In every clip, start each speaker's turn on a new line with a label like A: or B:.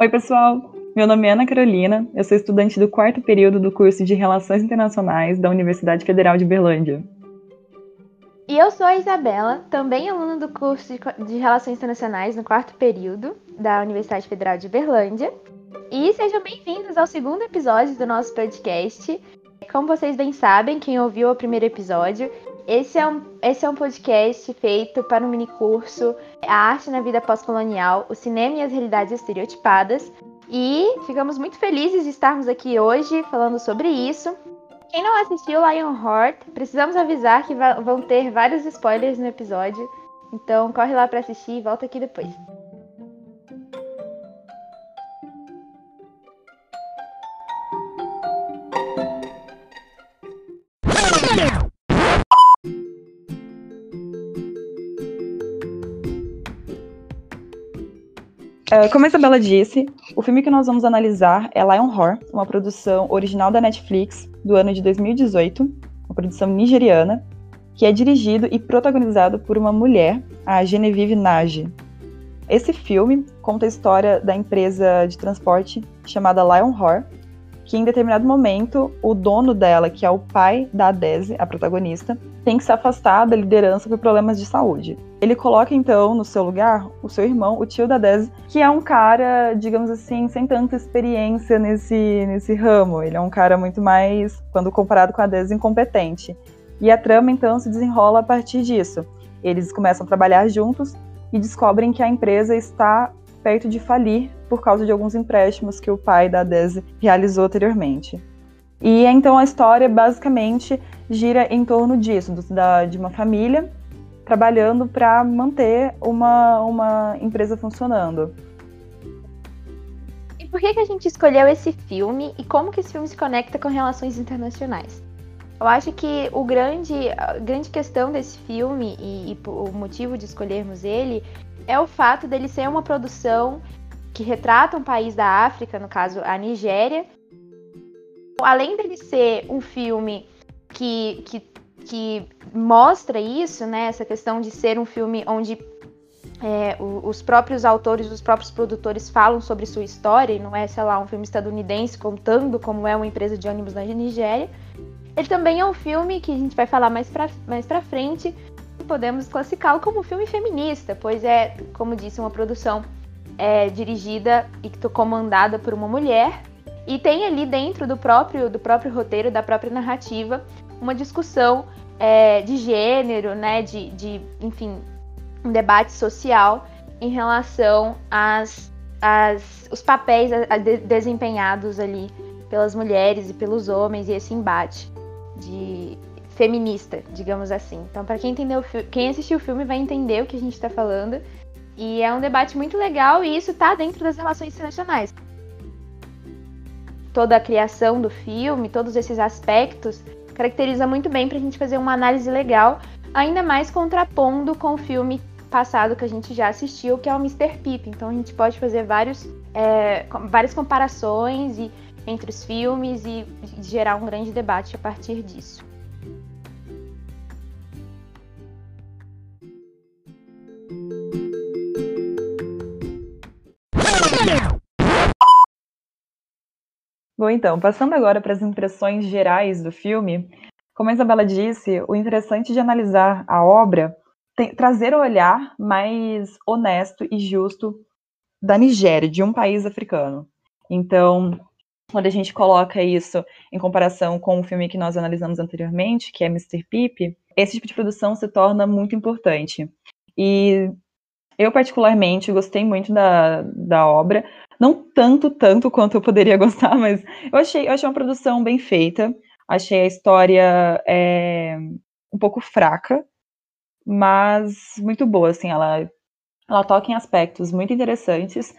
A: Oi, pessoal. Meu nome é Ana Carolina, eu sou estudante do quarto período do curso de Relações Internacionais da Universidade Federal de Berlândia.
B: E eu sou a Isabela, também aluna do curso de Relações Internacionais no quarto período da Universidade Federal de Berlândia. E sejam bem-vindos ao segundo episódio do nosso podcast. Como vocês bem sabem, quem ouviu o primeiro episódio, esse é um, esse é um podcast feito para um mini curso A Arte na Vida Pós-Colonial, o Cinema e as Realidades Estereotipadas. E ficamos muito felizes de estarmos aqui hoje falando sobre isso. Quem não assistiu Lionheart, precisamos avisar que vão ter vários spoilers no episódio. Então corre lá para assistir e volta aqui depois.
A: Como a Isabela disse, o filme que nós vamos analisar é Lionheart, uma produção original da Netflix do ano de 2018, uma produção nigeriana, que é dirigido e protagonizado por uma mulher, a Genevieve Nage. Esse filme conta a história da empresa de transporte chamada Lionheart, que em determinado momento o dono dela, que é o pai da Adese, a protagonista, tem que se afastar da liderança por problemas de saúde. Ele coloca então no seu lugar o seu irmão, o tio da Desi, que é um cara, digamos assim, sem tanta experiência nesse, nesse ramo. Ele é um cara muito mais, quando comparado com a Desi, incompetente. E a trama então se desenrola a partir disso. Eles começam a trabalhar juntos e descobrem que a empresa está perto de falir por causa de alguns empréstimos que o pai da Desi realizou anteriormente. E então a história basicamente gira em torno disso, da, de uma família trabalhando para manter uma, uma empresa funcionando.
B: E por que, que a gente escolheu esse filme e como que esse filme se conecta com relações internacionais? Eu acho que o grande, a grande questão desse filme e, e o motivo de escolhermos ele é o fato dele ser uma produção que retrata um país da África, no caso a Nigéria. Além dele ser um filme que, que que mostra isso, né? Essa questão de ser um filme onde é, os próprios autores, os próprios produtores falam sobre sua história, e não é, sei lá, um filme estadunidense contando como é uma empresa de ônibus na Nigéria. Ele também é um filme que a gente vai falar mais pra, mais pra frente, e podemos classificá-lo como um filme feminista, pois é, como disse, uma produção é, dirigida e comandada por uma mulher, e tem ali dentro do próprio, do próprio roteiro, da própria narrativa, uma discussão é, de gênero, né, de, de, enfim, um debate social em relação às, às os papéis a, a de, desempenhados ali pelas mulheres e pelos homens e esse embate de feminista, digamos assim. Então, para quem entendeu, quem assistiu o filme vai entender o que a gente está falando. E é um debate muito legal e isso está dentro das relações internacionais. Toda a criação do filme, todos esses aspectos caracteriza muito bem para a gente fazer uma análise legal, ainda mais contrapondo com o filme passado que a gente já assistiu, que é o Mr. Pip. Então a gente pode fazer vários, é, várias comparações e, entre os filmes e, gerar um grande debate a partir disso.
A: Bom, então, passando agora para as impressões gerais do filme, como a Isabela disse, o interessante de analisar a obra tem, trazer o olhar mais honesto e justo da Nigéria, de um país africano. Então, quando a gente coloca isso em comparação com o filme que nós analisamos anteriormente, que é Mr. Pip, esse tipo de produção se torna muito importante. E eu, particularmente, gostei muito da, da obra, não tanto, tanto quanto eu poderia gostar, mas eu achei, eu achei uma produção bem feita. Achei a história é, um pouco fraca, mas muito boa, assim, ela, ela toca em aspectos muito interessantes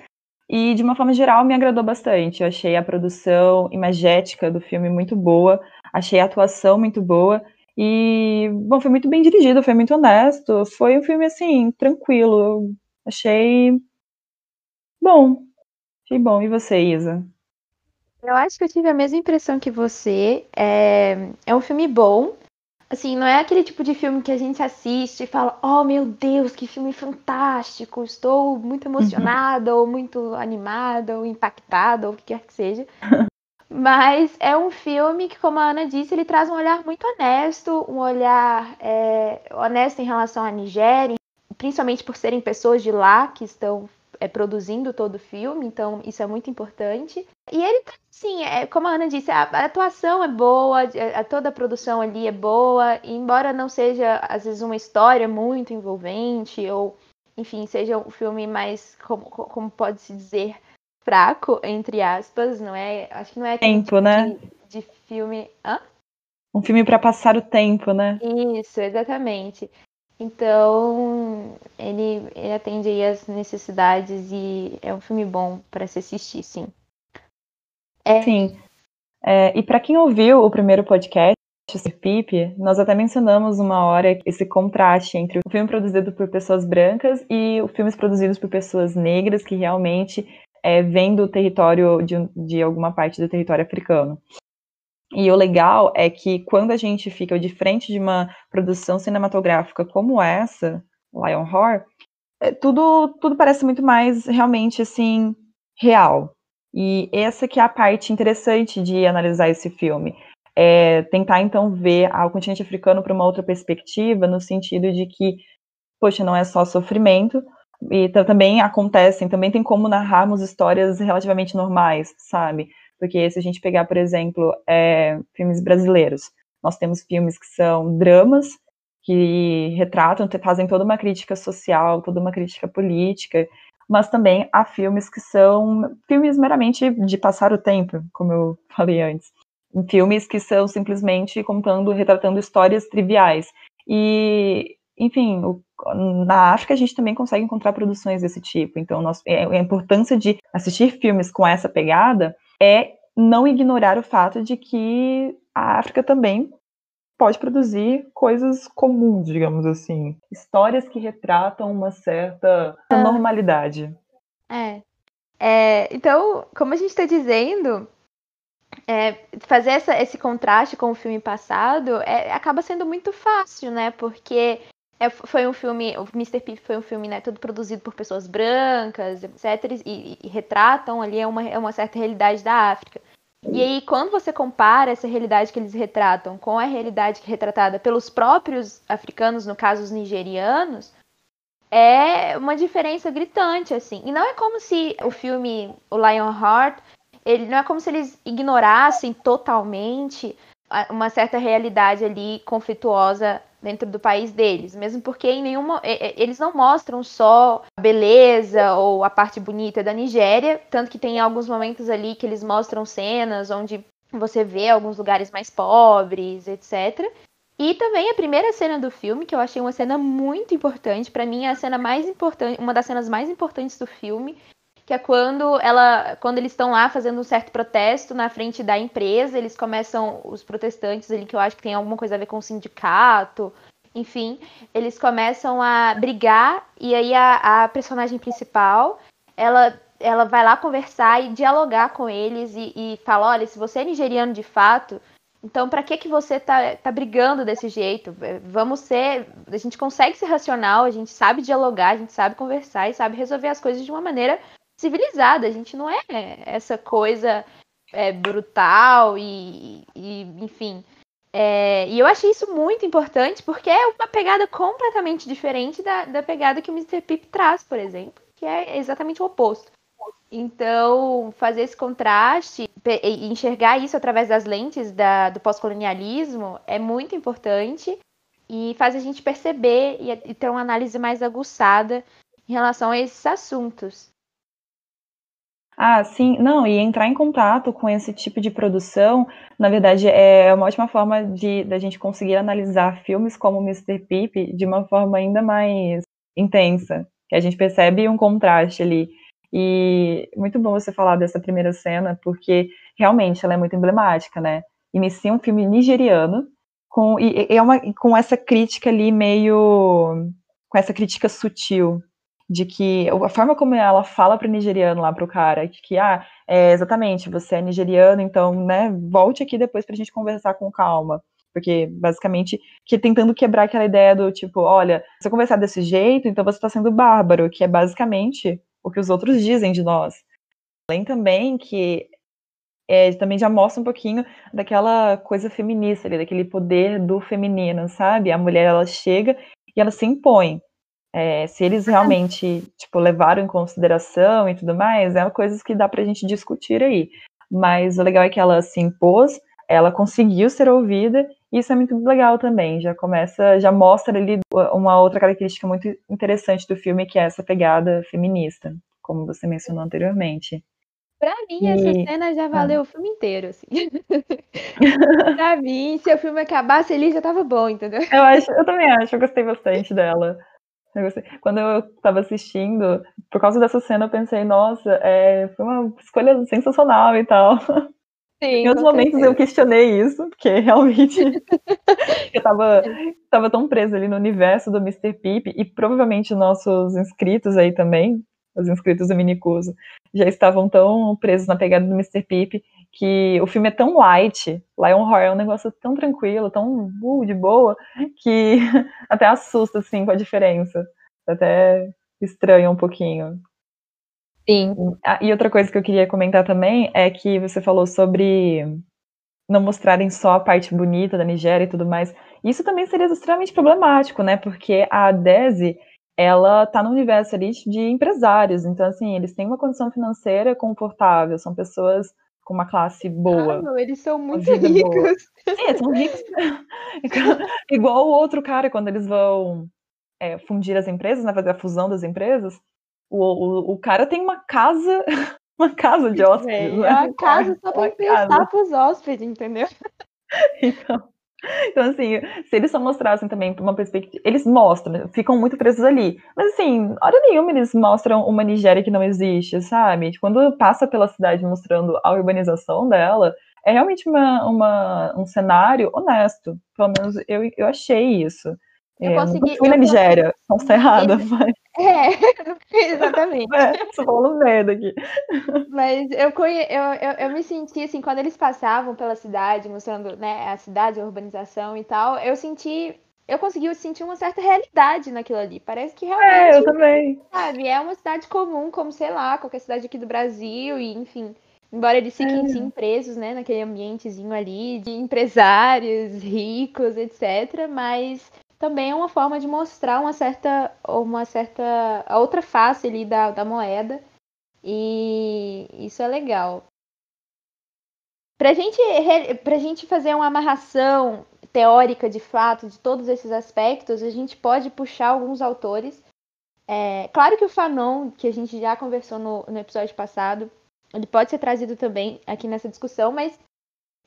A: e, de uma forma geral, me agradou bastante. Eu achei a produção imagética do filme muito boa, achei a atuação muito boa e, bom, foi muito bem dirigido, foi muito honesto, foi um filme, assim, tranquilo, achei bom, que bom. E você, Isa?
B: Eu acho que eu tive a mesma impressão que você. É, é um filme bom, Assim, não é aquele tipo de filme que a gente assiste e fala, oh meu Deus, que filme fantástico, estou muito uhum. emocionada, ou muito animada, ou impactada, ou o que quer que seja. Mas é um filme que, como a Ana disse, ele traz um olhar muito honesto, um olhar é, honesto em relação à Nigéria, principalmente por serem pessoas de lá que estão é, produzindo todo o filme, então isso é muito importante. E ele, sim, é, como a Ana disse, a, a atuação é boa, a, a, toda a produção ali é boa, embora não seja, às vezes, uma história muito envolvente, ou, enfim, seja um filme mais, como, como pode-se dizer, fraco, entre aspas, não é? Acho que não é
A: tempo, tipo né?
B: De, de filme. Hã?
A: Um filme para passar o tempo, né?
B: Isso, exatamente. Então, ele, ele atende aí as necessidades e é um filme bom para se assistir, sim.
A: É... Sim. É, e para quem ouviu o primeiro podcast, Pipe, nós até mencionamos uma hora esse contraste entre o filme produzido por pessoas brancas e os filmes produzidos por pessoas negras, que realmente é, vem do território, de, de alguma parte do território africano. E o legal é que quando a gente fica de frente de uma produção cinematográfica como essa, Lion Horror, é, tudo, tudo parece muito mais realmente assim real. E essa que é a parte interessante de analisar esse filme. É tentar então ver o continente africano para uma outra perspectiva, no sentido de que, poxa, não é só sofrimento, e também acontecem, também tem como narrarmos histórias relativamente normais, sabe? Porque se a gente pegar, por exemplo, é, filmes brasileiros, nós temos filmes que são dramas, que retratam, fazem toda uma crítica social, toda uma crítica política, mas também há filmes que são filmes meramente de passar o tempo, como eu falei antes. Filmes que são simplesmente contando, retratando histórias triviais. E enfim, o, na África a gente também consegue encontrar produções desse tipo. Então, nós, é, a importância de assistir filmes com essa pegada é não ignorar o fato de que a África também pode produzir coisas comuns, digamos assim, histórias que retratam uma certa ah. normalidade.
B: É. é. Então, como a gente está dizendo, é, fazer essa, esse contraste com o filme passado é, acaba sendo muito fácil, né? Porque é, foi um filme, o Mr. Pip foi um filme, né, todo produzido por pessoas brancas, etc. E, e retratam ali uma, uma certa realidade da África. E aí, quando você compara essa realidade que eles retratam com a realidade é retratada pelos próprios africanos, no caso os nigerianos, é uma diferença gritante, assim. E não é como se o filme, o Lionheart, ele não é como se eles ignorassem totalmente uma certa realidade ali conflituosa dentro do país deles, mesmo porque em nenhuma eles não mostram só a beleza ou a parte bonita da Nigéria, tanto que tem alguns momentos ali que eles mostram cenas onde você vê alguns lugares mais pobres, etc. E também a primeira cena do filme, que eu achei uma cena muito importante, para mim é a cena mais importante, uma das cenas mais importantes do filme, que é quando ela, quando eles estão lá fazendo um certo protesto na frente da empresa, eles começam os protestantes ali que eu acho que tem alguma coisa a ver com o sindicato, enfim, eles começam a brigar e aí a, a personagem principal, ela ela vai lá conversar e dialogar com eles e, e fala, olha, se você é nigeriano de fato, então para que que você tá, tá brigando desse jeito? Vamos ser, a gente consegue ser racional, a gente sabe dialogar, a gente sabe conversar e sabe resolver as coisas de uma maneira civilizada. A gente não é essa coisa é, brutal e, e enfim. É, e eu achei isso muito importante porque é uma pegada completamente diferente da, da pegada que o Mr. Pip traz, por exemplo, que é exatamente o oposto. Então, fazer esse contraste e enxergar isso através das lentes da, do pós-colonialismo é muito importante e faz a gente perceber e, e ter uma análise mais aguçada em relação a esses assuntos.
A: Ah, sim, não, e entrar em contato com esse tipo de produção, na verdade, é uma ótima forma de da gente conseguir analisar filmes como Mr. Pip de uma forma ainda mais intensa, que a gente percebe um contraste ali. E muito bom você falar dessa primeira cena, porque realmente ela é muito emblemática, né? Inicia um filme nigeriano com e é uma com essa crítica ali meio com essa crítica sutil de que a forma como ela fala para o nigeriano lá para o cara, que, que ah, é, exatamente, você é nigeriano, então, né, volte aqui depois para a gente conversar com calma. Porque, basicamente, que tentando quebrar aquela ideia do tipo, olha, se eu conversar desse jeito, então você está sendo bárbaro, que é basicamente o que os outros dizem de nós. Além também que é, também já mostra um pouquinho daquela coisa feminista ali, daquele poder do feminino, sabe? A mulher, ela chega e ela se impõe. É, se eles realmente, tipo, levaram em consideração e tudo mais, é uma coisa que dá pra gente discutir aí. Mas o legal é que ela se impôs, ela conseguiu ser ouvida, e isso é muito legal também. Já começa, já mostra ali uma outra característica muito interessante do filme, que é essa pegada feminista, como você mencionou anteriormente.
B: Pra mim, e... essa cena já valeu ah. o filme inteiro, assim. pra mim, se o filme acabasse ali, já tava bom, entendeu?
A: Eu, acho, eu também acho, eu gostei bastante dela. Quando eu estava assistindo, por causa dessa cena, eu pensei, nossa, é, foi uma escolha sensacional e tal. Sim, em outros momentos certeza. eu questionei isso, porque realmente eu estava tava tão presa ali no universo do Mr. Pip, e provavelmente nossos inscritos aí também, os inscritos do Minicuso, já estavam tão presos na pegada do Mr. Pip, que o filme é tão light, Lion Horror é um negócio tão tranquilo, tão uh, de boa, que até assusta, assim, com a diferença. Até estranha um pouquinho.
B: Sim.
A: Ah, e outra coisa que eu queria comentar também é que você falou sobre não mostrarem só a parte bonita da Nigéria e tudo mais. Isso também seria extremamente problemático, né? Porque a Desi, ela tá no universo ali de empresários. Então, assim, eles têm uma condição financeira confortável, são pessoas com uma classe boa. Ah,
B: não, eles são muito ricos.
A: É, são ricos. Igual o outro cara, quando eles vão é, fundir as empresas, né, fazer a fusão das empresas, o, o, o cara tem uma casa, uma casa de hóspedes. É,
B: né? uma casa só para emprestar para os hóspedes, entendeu?
A: Então, então, assim, se eles só mostrassem também uma perspectiva. Eles mostram, ficam muito presos ali. Mas, assim, hora nenhuma eles mostram uma Nigéria que não existe, sabe? Quando passa pela cidade mostrando a urbanização dela, é realmente uma, uma um cenário honesto. Pelo menos eu, eu achei isso. Eu é, consegui. Eu fui na Nigéria, não está errada, mas.
B: É, exatamente.
A: É, tô falando merda aqui.
B: Mas eu, conhe... eu, eu, eu, me senti assim, quando eles passavam pela cidade, mostrando né, a cidade, a urbanização e tal, eu senti. Eu consegui sentir uma certa realidade naquilo ali. Parece que realmente.
A: É, eu também.
B: Sabe, é uma cidade comum, como, sei lá, qualquer cidade aqui do Brasil, e enfim. Embora eles fiquem é. sim presos, né, naquele ambientezinho ali de empresários ricos, etc. Mas também é uma forma de mostrar uma certa, uma certa a outra face ali da, da moeda. E isso é legal. Para gente, a gente fazer uma amarração teórica de fato de todos esses aspectos, a gente pode puxar alguns autores. É, claro que o Fanon, que a gente já conversou no, no episódio passado, ele pode ser trazido também aqui nessa discussão, mas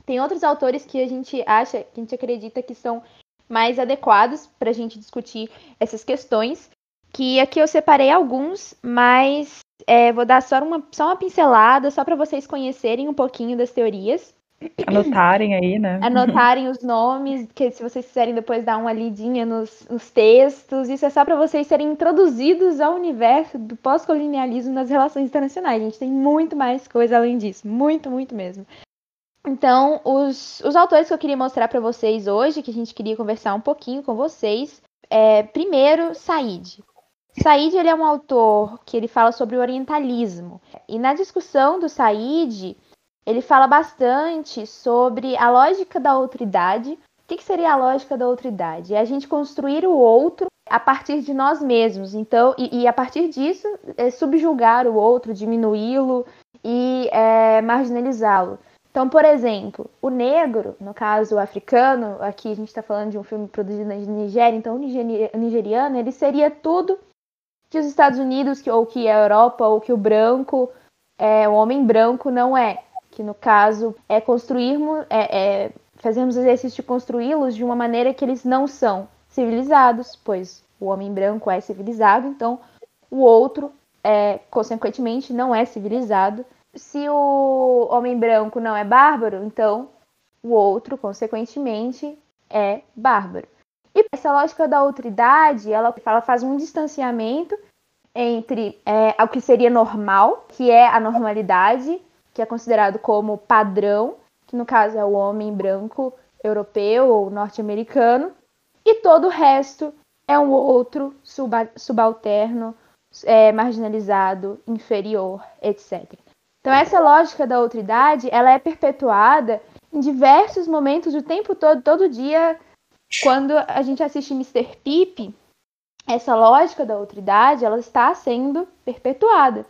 B: tem outros autores que a gente acha, que a gente acredita que são mais adequados para a gente discutir essas questões. Que aqui eu separei alguns, mas é, vou dar só uma, só uma pincelada, só para vocês conhecerem um pouquinho das teorias.
A: Anotarem aí, né?
B: Anotarem os nomes, que se vocês quiserem depois dar uma lidinha nos, nos textos, isso é só para vocês serem introduzidos ao universo do pós-colonialismo nas relações internacionais. A gente tem muito mais coisa além disso, muito, muito mesmo. Então, os, os autores que eu queria mostrar para vocês hoje, que a gente queria conversar um pouquinho com vocês, é primeiro Said. Said ele é um autor que ele fala sobre o orientalismo. E na discussão do Said, ele fala bastante sobre a lógica da outridade. O que, que seria a lógica da outridade? É a gente construir o outro a partir de nós mesmos. Então, e, e a partir disso, é subjugar o outro, diminuí-lo e é, marginalizá-lo. Então, por exemplo, o negro, no caso o africano, aqui a gente está falando de um filme produzido na Nigéria, então o nigeriano, ele seria tudo que os Estados Unidos, ou que a Europa, ou que o branco, é, o homem branco não é. Que no caso é construirmos, é, é, fazermos exercício de construí-los de uma maneira que eles não são civilizados, pois o homem branco é civilizado, então o outro, é, consequentemente, não é civilizado se o homem branco não é bárbaro, então o outro, consequentemente, é bárbaro. E essa lógica da outridade, ela, ela faz um distanciamento entre é, o que seria normal, que é a normalidade, que é considerado como padrão, que no caso é o homem branco europeu ou norte-americano, e todo o resto é um outro subalterno, é, marginalizado, inferior, etc. Então essa lógica da outridade, ela é perpetuada em diversos momentos, o tempo todo, todo dia, quando a gente assiste Mr. Pip, essa lógica da outridade, ela está sendo perpetuada.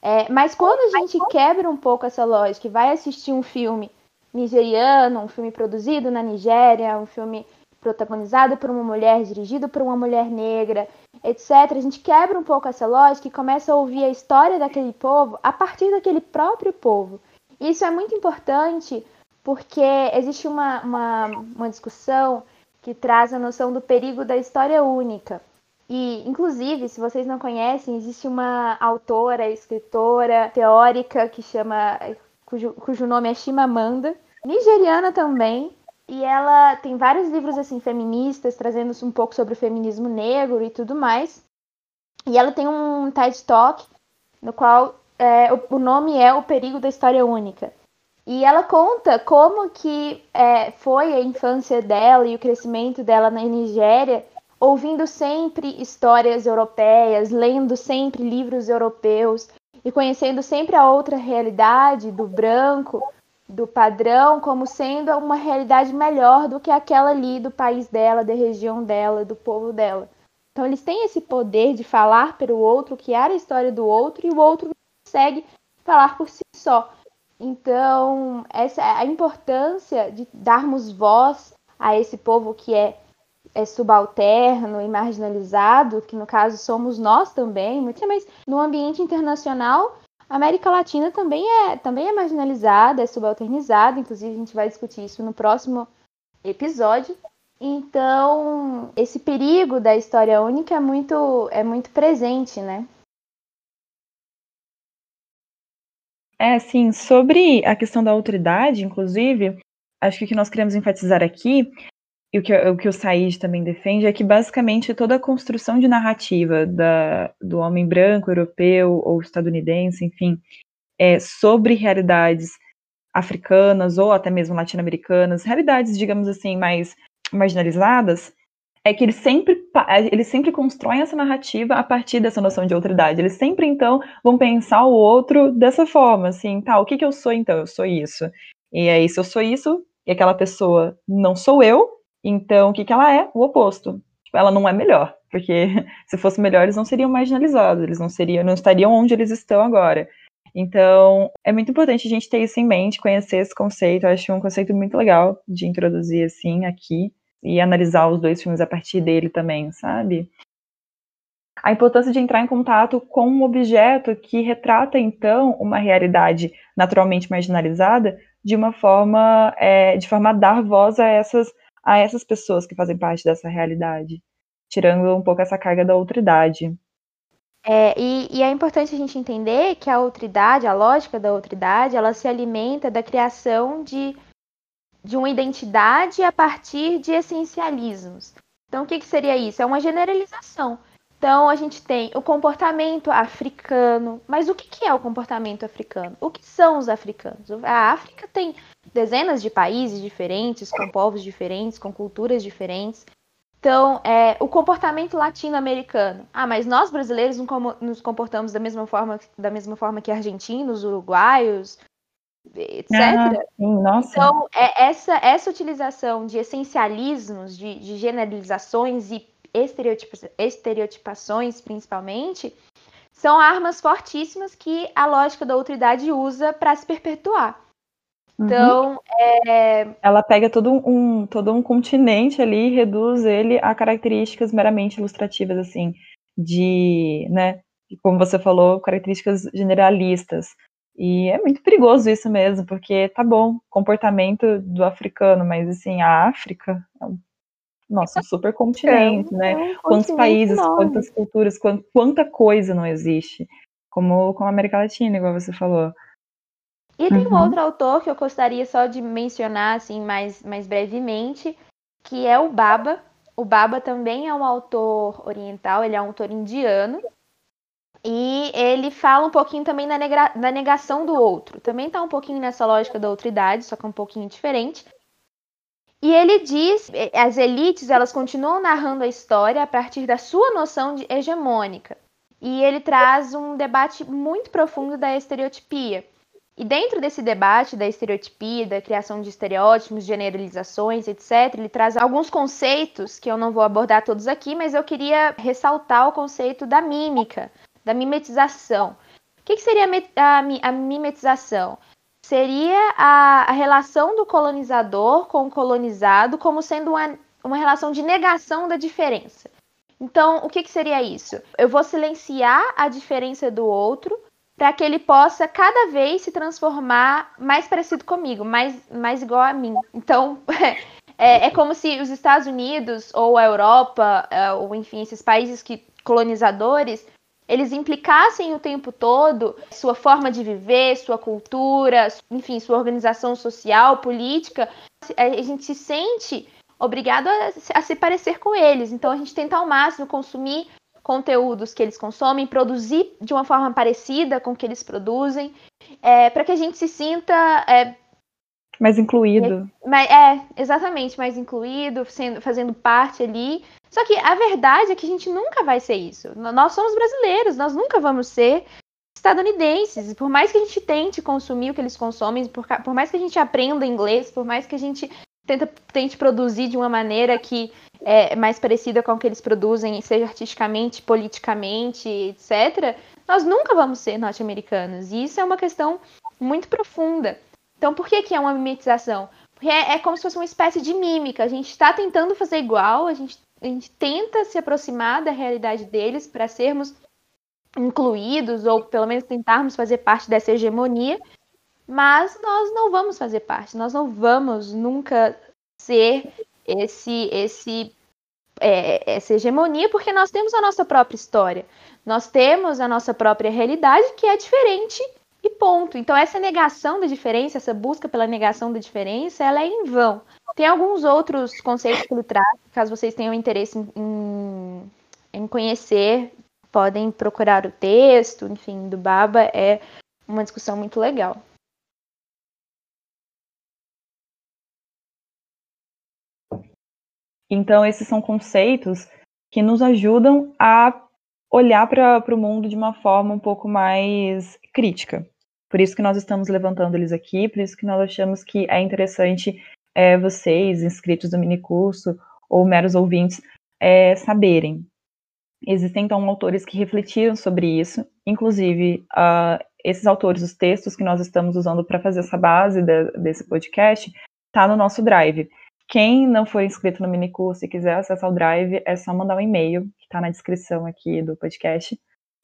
B: É, mas quando a gente quebra um pouco essa lógica e vai assistir um filme nigeriano, um filme produzido na Nigéria, um filme protagonizado por uma mulher, dirigido por uma mulher negra, etc. A gente quebra um pouco essa lógica e começa a ouvir a história daquele povo a partir daquele próprio povo. Isso é muito importante porque existe uma, uma, uma discussão que traz a noção do perigo da história única. E, inclusive, se vocês não conhecem, existe uma autora, escritora, teórica que chama, cujo, cujo nome é Chimamanda, nigeriana também, e ela tem vários livros assim feministas, trazendo um pouco sobre o feminismo negro e tudo mais. E ela tem um TED Talk no qual é, o, o, nome é O Perigo da História Única. E ela conta como que é, foi a infância dela e o crescimento dela na Nigéria, ouvindo sempre histórias europeias, lendo sempre livros europeus e conhecendo sempre a outra realidade do branco do padrão como sendo uma realidade melhor do que aquela ali do país dela, da região dela, do povo dela. Então eles têm esse poder de falar para o outro, criar a história do outro e o outro consegue falar por si só. Então, essa é a importância de darmos voz a esse povo que é, é subalterno e marginalizado, que no caso somos nós também, mas no ambiente internacional a América Latina também é, também é marginalizada, é subalternizada, inclusive a gente vai discutir isso no próximo episódio. Então, esse perigo da história única é muito, é muito presente, né?
A: É, sim, sobre a questão da autoridade, inclusive, acho que o que nós queremos enfatizar aqui e o que, o que o Said também defende é que basicamente toda a construção de narrativa da, do homem branco, europeu ou estadunidense, enfim, é, sobre realidades africanas ou até mesmo latino-americanas, realidades, digamos assim, mais marginalizadas, é que eles sempre, eles sempre constroem essa narrativa a partir dessa noção de autoridade. Eles sempre, então, vão pensar o outro dessa forma, assim, tá, o que, que eu sou, então? Eu sou isso. E aí, se eu sou isso, e aquela pessoa não sou eu, então, o que, que ela é? O oposto. Tipo, ela não é melhor, porque se fosse melhor, eles não seriam marginalizados, eles não seriam, não estariam onde eles estão agora. Então, é muito importante a gente ter isso em mente, conhecer esse conceito. Eu acho um conceito muito legal de introduzir assim aqui e analisar os dois filmes a partir dele também, sabe? A importância de entrar em contato com um objeto que retrata, então, uma realidade naturalmente marginalizada de uma forma, é, de forma a dar voz a essas a essas pessoas que fazem parte dessa realidade, tirando um pouco essa carga da outridade.
B: É, e, e, é importante a gente entender que a outridade, a lógica da outridade, ela se alimenta da criação de, de uma identidade a partir de essencialismos. Então, o que, que seria isso? É uma generalização. Então, a gente tem o comportamento africano. Mas o que é o comportamento africano? O que são os africanos? A África tem dezenas de países diferentes, com povos diferentes, com culturas diferentes. Então, é, o comportamento latino-americano. Ah, mas nós brasileiros nos comportamos da mesma forma, da mesma forma que argentinos, uruguaios, etc. Ah,
A: sim, nossa.
B: Então, é essa, essa utilização de essencialismos, de, de generalizações e estereotipações, principalmente, são armas fortíssimas que a lógica da outridade usa para se perpetuar. Uhum. Então, uhum. é...
A: ela pega todo um, todo um continente ali e reduz ele a características meramente ilustrativas, assim, de, né, como você falou, características generalistas. E é muito perigoso isso mesmo, porque tá bom, comportamento do africano, mas assim, a África é um nossa, um super continente, né? É um Quantos países, enorme. quantas culturas, quanta coisa não existe. Como, como a América Latina, igual você falou.
B: E tem uhum. um outro autor que eu gostaria só de mencionar, assim, mais, mais brevemente, que é o Baba. O Baba também é um autor oriental, ele é um autor indiano. E ele fala um pouquinho também da, negação do outro. Também está um pouquinho nessa lógica da outridade, só que um pouquinho diferente. E ele diz, as elites, elas continuam narrando a história a partir da sua noção de hegemônica. E ele traz um debate muito profundo da estereotipia. E dentro desse debate da estereotipia, da criação de estereótipos, generalizações, etc., ele traz alguns conceitos que eu não vou abordar todos aqui, mas eu queria ressaltar o conceito da mímica, da mimetização. O que, que seria a mimetização? Seria a, a, relação do colonizador com o colonizado como sendo uma, uma relação de negação da diferença. Então, o que, que seria isso? Eu vou silenciar a diferença do outro para que ele possa cada vez se transformar mais parecido comigo, mais, mais igual a mim. Então, é, é como se os Estados Unidos ou a Europa, é, ou enfim, esses países que colonizadores, eles implicassem o tempo todo sua forma de viver, sua cultura, enfim, sua organização social, política. A gente se sente obrigado a, a se parecer com eles. Então, a gente tenta ao máximo consumir conteúdos que eles consomem, produzir de uma forma parecida com o que eles produzem, é, para que a gente se sinta é,
A: mais incluído.
B: É, é, exatamente, mais incluído, sendo, fazendo parte ali. Só que a verdade é que a gente nunca vai ser isso. Nós somos brasileiros, nós nunca vamos ser estadunidenses. Por mais que a gente tente consumir o que eles consomem, por, por mais que a gente aprenda inglês, por mais que a gente tenta, tente produzir de uma maneira que é mais parecida com o que eles produzem, seja artisticamente, politicamente, etc., nós nunca vamos ser norte-americanos. E isso é uma questão muito profunda. Então, por que, que é uma mimetização? Porque é, é como se fosse uma espécie de mímica. A gente está tentando fazer igual, a gente, a gente tenta se aproximar da realidade deles para sermos incluídos, ou pelo menos tentarmos fazer parte dessa hegemonia, mas nós não vamos fazer parte, nós não vamos nunca ser esse, esse, é, essa hegemonia, porque nós temos a nossa própria história, nós temos a nossa própria realidade que é diferente e ponto. Então essa negação da diferença, essa busca pela negação da diferença, ela é em vão. Tem alguns outros conceitos que ele traz, caso vocês tenham interesse em, em conhecer, podem procurar o texto, enfim, do Baba, é uma discussão muito legal.
A: Então, esses são conceitos que nos ajudam a olhar para o mundo de uma forma um pouco mais crítica. Por isso que nós estamos levantando eles aqui, por isso que nós achamos que é interessante é, vocês, inscritos do minicurso, ou meros ouvintes, é, saberem. Existem, então, autores que refletiram sobre isso, inclusive, uh, esses autores, os textos que nós estamos usando para fazer essa base de, desse podcast, está no nosso drive. Quem não for inscrito no minicurso e quiser acessar o Drive, é só mandar um e-mail, que está na descrição aqui do podcast,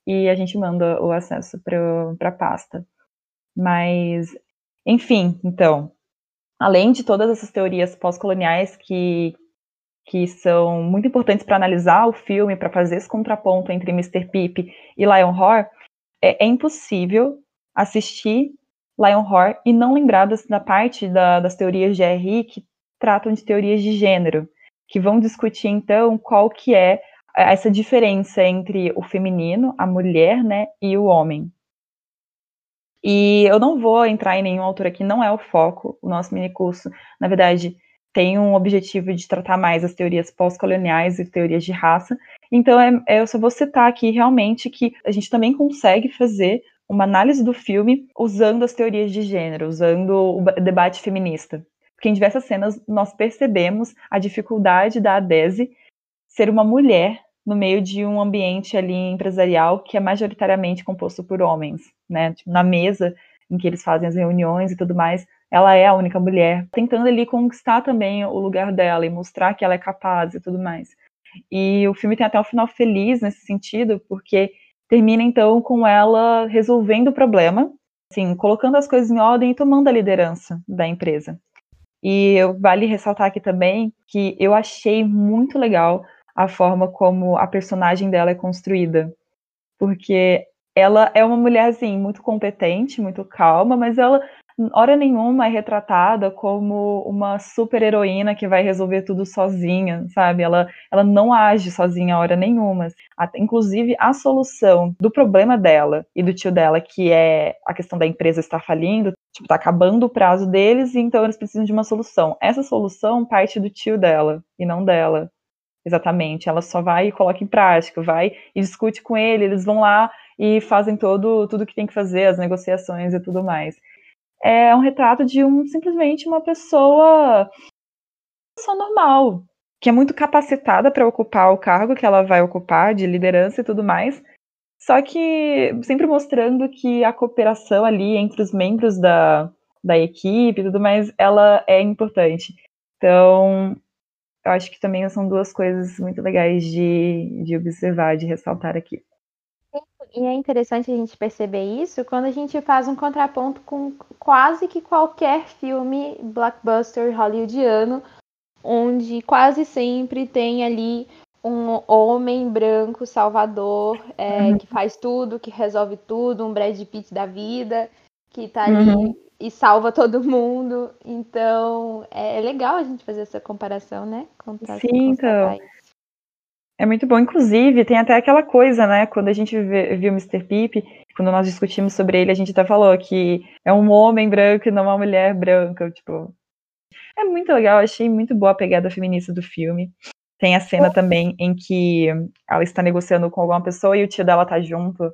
A: e a gente manda o acesso para a pasta. Mas, enfim, então, além de todas essas teorias pós-coloniais que, que são muito importantes para analisar o filme, para fazer esse contraponto entre Mr. Pip e Lionheart, é, é impossível assistir Lionheart e não lembrar das, da parte da, das teorias de R.I. que tratam de teorias de gênero, que vão discutir então qual que é essa diferença entre o feminino, a mulher, né, e o homem. E eu não vou entrar em nenhum autor aqui, não é o foco. O nosso minicurso, na verdade, tem um objetivo de tratar mais as teorias pós-coloniais e teorias de raça. Então, é, é, eu só vou citar aqui realmente que a gente também consegue fazer uma análise do filme usando as teorias de gênero, usando o debate feminista porque em diversas cenas nós percebemos a dificuldade da Adese ser uma mulher no meio de um ambiente ali empresarial que é majoritariamente composto por homens, né? Tipo, na mesa em que eles fazem as reuniões e tudo mais, ela é a única mulher, tentando ali conquistar também o lugar dela e mostrar que ela é capaz e tudo mais. E o filme tem até um final feliz nesse sentido, porque termina então com ela resolvendo o problema, assim, colocando as coisas em ordem e tomando a liderança da empresa. E vale ressaltar aqui também que eu achei muito legal a forma como a personagem dela é construída. Porque ela é uma mulher, assim, muito competente, muito calma, mas ela, hora nenhuma é retratada como uma super heroína que vai resolver tudo sozinha, sabe? Ela, ela não age sozinha hora nenhuma. Inclusive, a solução do problema dela e do tio dela, que é a questão da empresa estar falindo, tipo, tá acabando o prazo deles, e então eles precisam de uma solução. Essa solução parte do tio dela e não dela. Exatamente. Ela só vai e coloca em prática, vai e discute com ele, eles vão lá e fazem todo tudo que tem que fazer, as negociações e tudo mais é um retrato de um simplesmente uma pessoa, pessoa normal, que é muito capacitada para ocupar o cargo que ela vai ocupar de liderança e tudo mais. Só que sempre mostrando que a cooperação ali entre os membros da, da equipe e tudo mais, ela é importante. Então, eu acho que também são duas coisas muito legais de, de observar, de ressaltar aqui.
B: E é interessante a gente perceber isso quando a gente faz um contraponto com quase que qualquer filme blockbuster hollywoodiano, onde quase sempre tem ali um homem branco salvador é, uhum. que faz tudo, que resolve tudo, um Brad Pitt da vida, que tá ali uhum. E salva todo mundo. Então é, é legal a gente fazer essa comparação, né?
A: Contar, Sim, então. É muito bom. Inclusive, tem até aquela coisa, né? Quando a gente viu o Mr. Pip, quando nós discutimos sobre ele, a gente até falou que é um homem branco e não uma mulher branca. Tipo, é muito legal. Achei muito boa a pegada feminista do filme. Tem a cena também em que ela está negociando com alguma pessoa e o tio dela tá junto.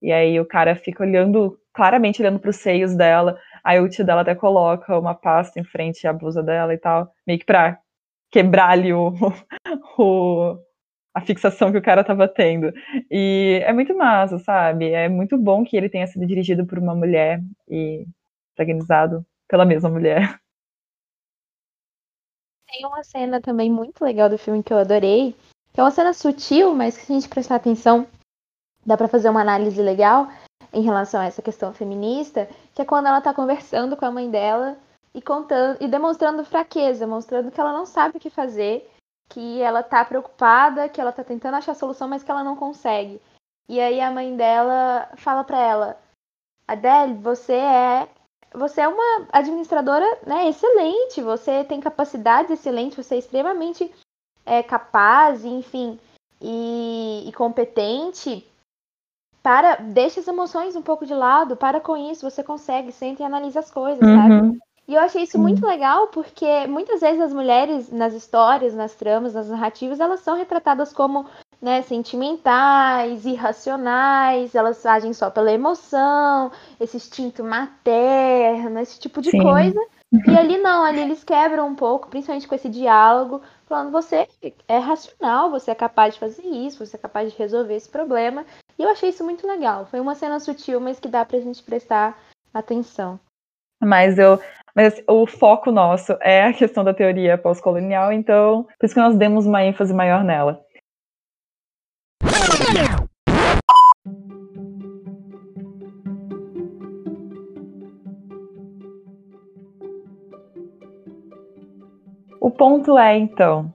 A: E aí o cara fica olhando, claramente olhando para os seios dela. Aí o tio dela até coloca uma pasta em frente à blusa dela e tal, meio que pra quebrar ali o, o, a fixação que o cara tava tendo. E é muito massa, sabe? É muito bom que ele tenha sido dirigido por uma mulher e protagonizado pela mesma mulher.
B: Tem uma cena também muito legal do filme que eu adorei, que é uma cena sutil, mas que se a gente prestar atenção, dá para fazer uma análise legal em relação a essa questão feminista, que é quando ela tá conversando com a mãe dela e contando e demonstrando fraqueza, mostrando que ela não sabe o que fazer que ela tá preocupada, que ela tá tentando achar solução, mas que ela não consegue. E aí a mãe dela fala para ela: Adele, você é você é uma administradora né, excelente, você tem capacidades excelentes, você é extremamente é, capaz, enfim, e, e competente. Para, deixa as emoções um pouco de lado, para com isso, você consegue, sente e analisa as coisas, uhum. sabe? E eu achei isso muito legal porque muitas vezes as mulheres nas histórias, nas tramas, nas narrativas, elas são retratadas como né, sentimentais, irracionais, elas agem só pela emoção, esse instinto materno, esse tipo de Sim. coisa. E ali não, ali eles quebram um pouco, principalmente com esse diálogo, falando você é racional, você é capaz de fazer isso, você é capaz de resolver esse problema. Eu achei isso muito legal. Foi uma cena sutil, mas que dá pra gente prestar atenção.
A: Mas eu mas o foco nosso é a questão da teoria pós-colonial, então por isso que nós demos uma ênfase maior nela. O ponto é, então,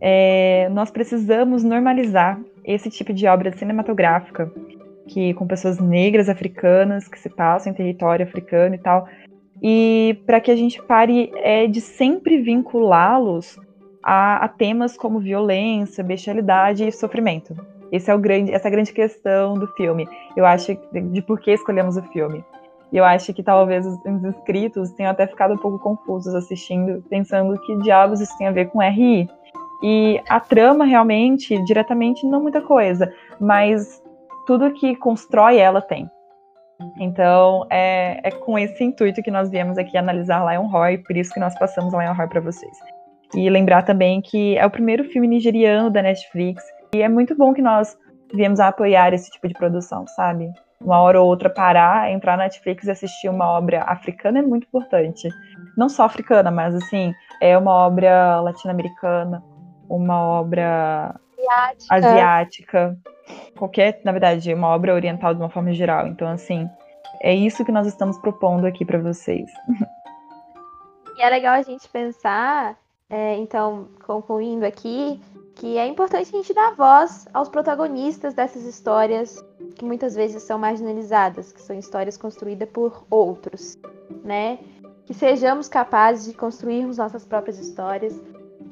A: é, nós precisamos normalizar esse tipo de obra cinematográfica que com pessoas negras africanas que se passam em território africano e tal, e para que a gente pare é, de sempre vinculá-los a, a, temas como violência, bestialidade e sofrimento. Esse é o grande, essa é a grande questão do filme. Eu acho de, de por que escolhemos o filme. Eu acho que talvez os, os inscritos tenham até ficado um pouco confusos assistindo, pensando que diabos isso tem a ver com RI. E a trama realmente, diretamente, não muita coisa, mas tudo que constrói ela tem. Então, é, é com esse intuito que nós viemos aqui analisar Lionheart, por isso que nós passamos Lionheart para vocês. E lembrar também que é o primeiro filme nigeriano da Netflix, e é muito bom que nós viemos a apoiar esse tipo de produção, sabe? Uma hora ou outra parar, entrar na Netflix e assistir uma obra africana é muito importante. Não só africana, mas assim, é uma obra latino-americana, uma obra asiática. asiática qualquer, na verdade, uma obra oriental de uma forma geral. Então, assim, é isso que nós estamos propondo aqui para vocês.
B: E é legal a gente pensar, é, então, concluindo aqui, que é importante a gente dar voz aos protagonistas dessas histórias que muitas vezes são marginalizadas, que são histórias construídas por outros, né? Que sejamos capazes de construirmos nossas próprias histórias,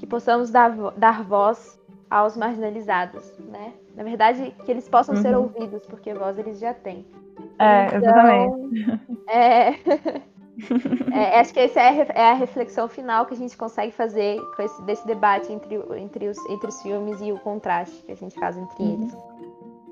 B: que possamos dar, dar voz aos marginalizados, né? Na verdade, que eles possam uhum. ser ouvidos, porque voz eles já têm.
A: É, então, exatamente.
B: É... é, acho que essa é, é a reflexão final que a gente consegue fazer com esse, desse debate entre, entre, os, entre os filmes e o contraste que a gente faz entre uhum. eles.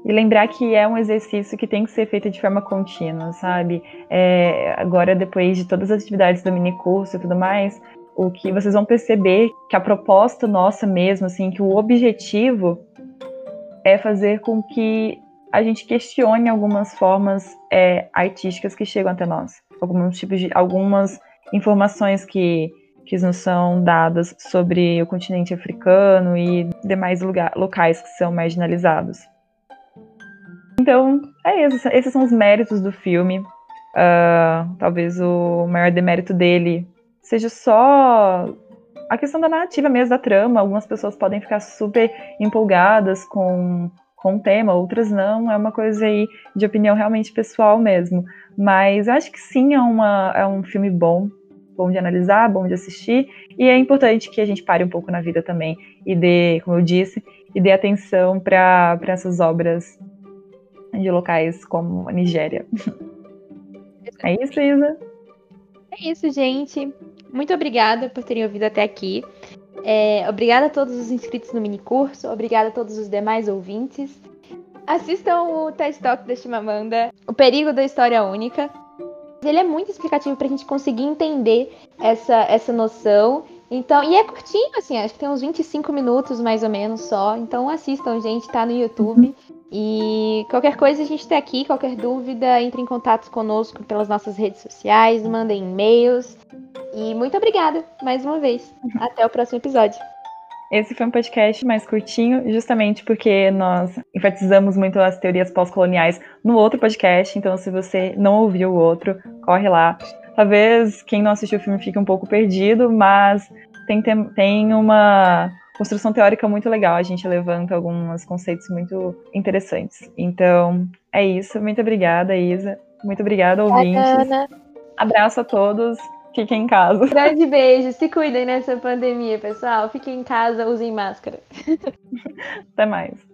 A: E lembrar que é um exercício que tem que ser feito de forma contínua, sabe? É, agora, depois de todas as atividades do mini curso e tudo mais, o que vocês vão perceber que a proposta nossa mesmo, assim, que o objetivo é fazer com que a gente questione algumas formas é, artísticas que chegam até nós, alguns tipos de, algumas informações que que nos são dadas sobre o continente africano e demais lugar, locais que são marginalizados. Então, é isso. Esses são os méritos do filme. Uh, talvez o maior demérito dele seja só a questão da narrativa mesmo, da trama. Algumas pessoas podem ficar super empolgadas com, com o tema, outras não. É uma coisa aí de opinião realmente pessoal mesmo. Mas acho que sim, é, uma, é um filme bom, bom de analisar, bom de assistir. E é importante que a gente pare um pouco na vida também e dê, como eu disse, e dê atenção para essas obras de locais como a Nigéria. É isso, Isa?
B: É isso, gente. Muito obrigada por terem ouvido até aqui. É, obrigada a todos os inscritos no mini curso, obrigada a todos os demais ouvintes. Assistam o TED Talk da Chimamanda, O Perigo da História Única. Ele é muito explicativo para a gente conseguir entender essa, essa noção. Então, e é curtinho, assim, acho que tem uns 25 minutos mais ou menos só. Então assistam, gente, tá no YouTube. E qualquer coisa a gente está aqui, qualquer dúvida, entre em contato conosco pelas nossas redes sociais, mandem e-mails. E muito obrigada mais uma vez. Até o próximo episódio.
A: Esse foi um podcast mais curtinho, justamente porque nós enfatizamos muito as teorias pós-coloniais no outro podcast. Então, se você não ouviu o outro, corre lá. Talvez quem não assistiu o filme fique um pouco perdido, mas tem, tem uma construção teórica muito legal. A gente levanta alguns conceitos muito interessantes. Então, é isso. Muito obrigada, Isa. Muito obrigada, ouvintes. Ana. Abraço a todos. Fiquem em casa.
B: Grande beijo. Se cuidem nessa pandemia, pessoal. Fiquem em casa, usem máscara.
A: Até mais.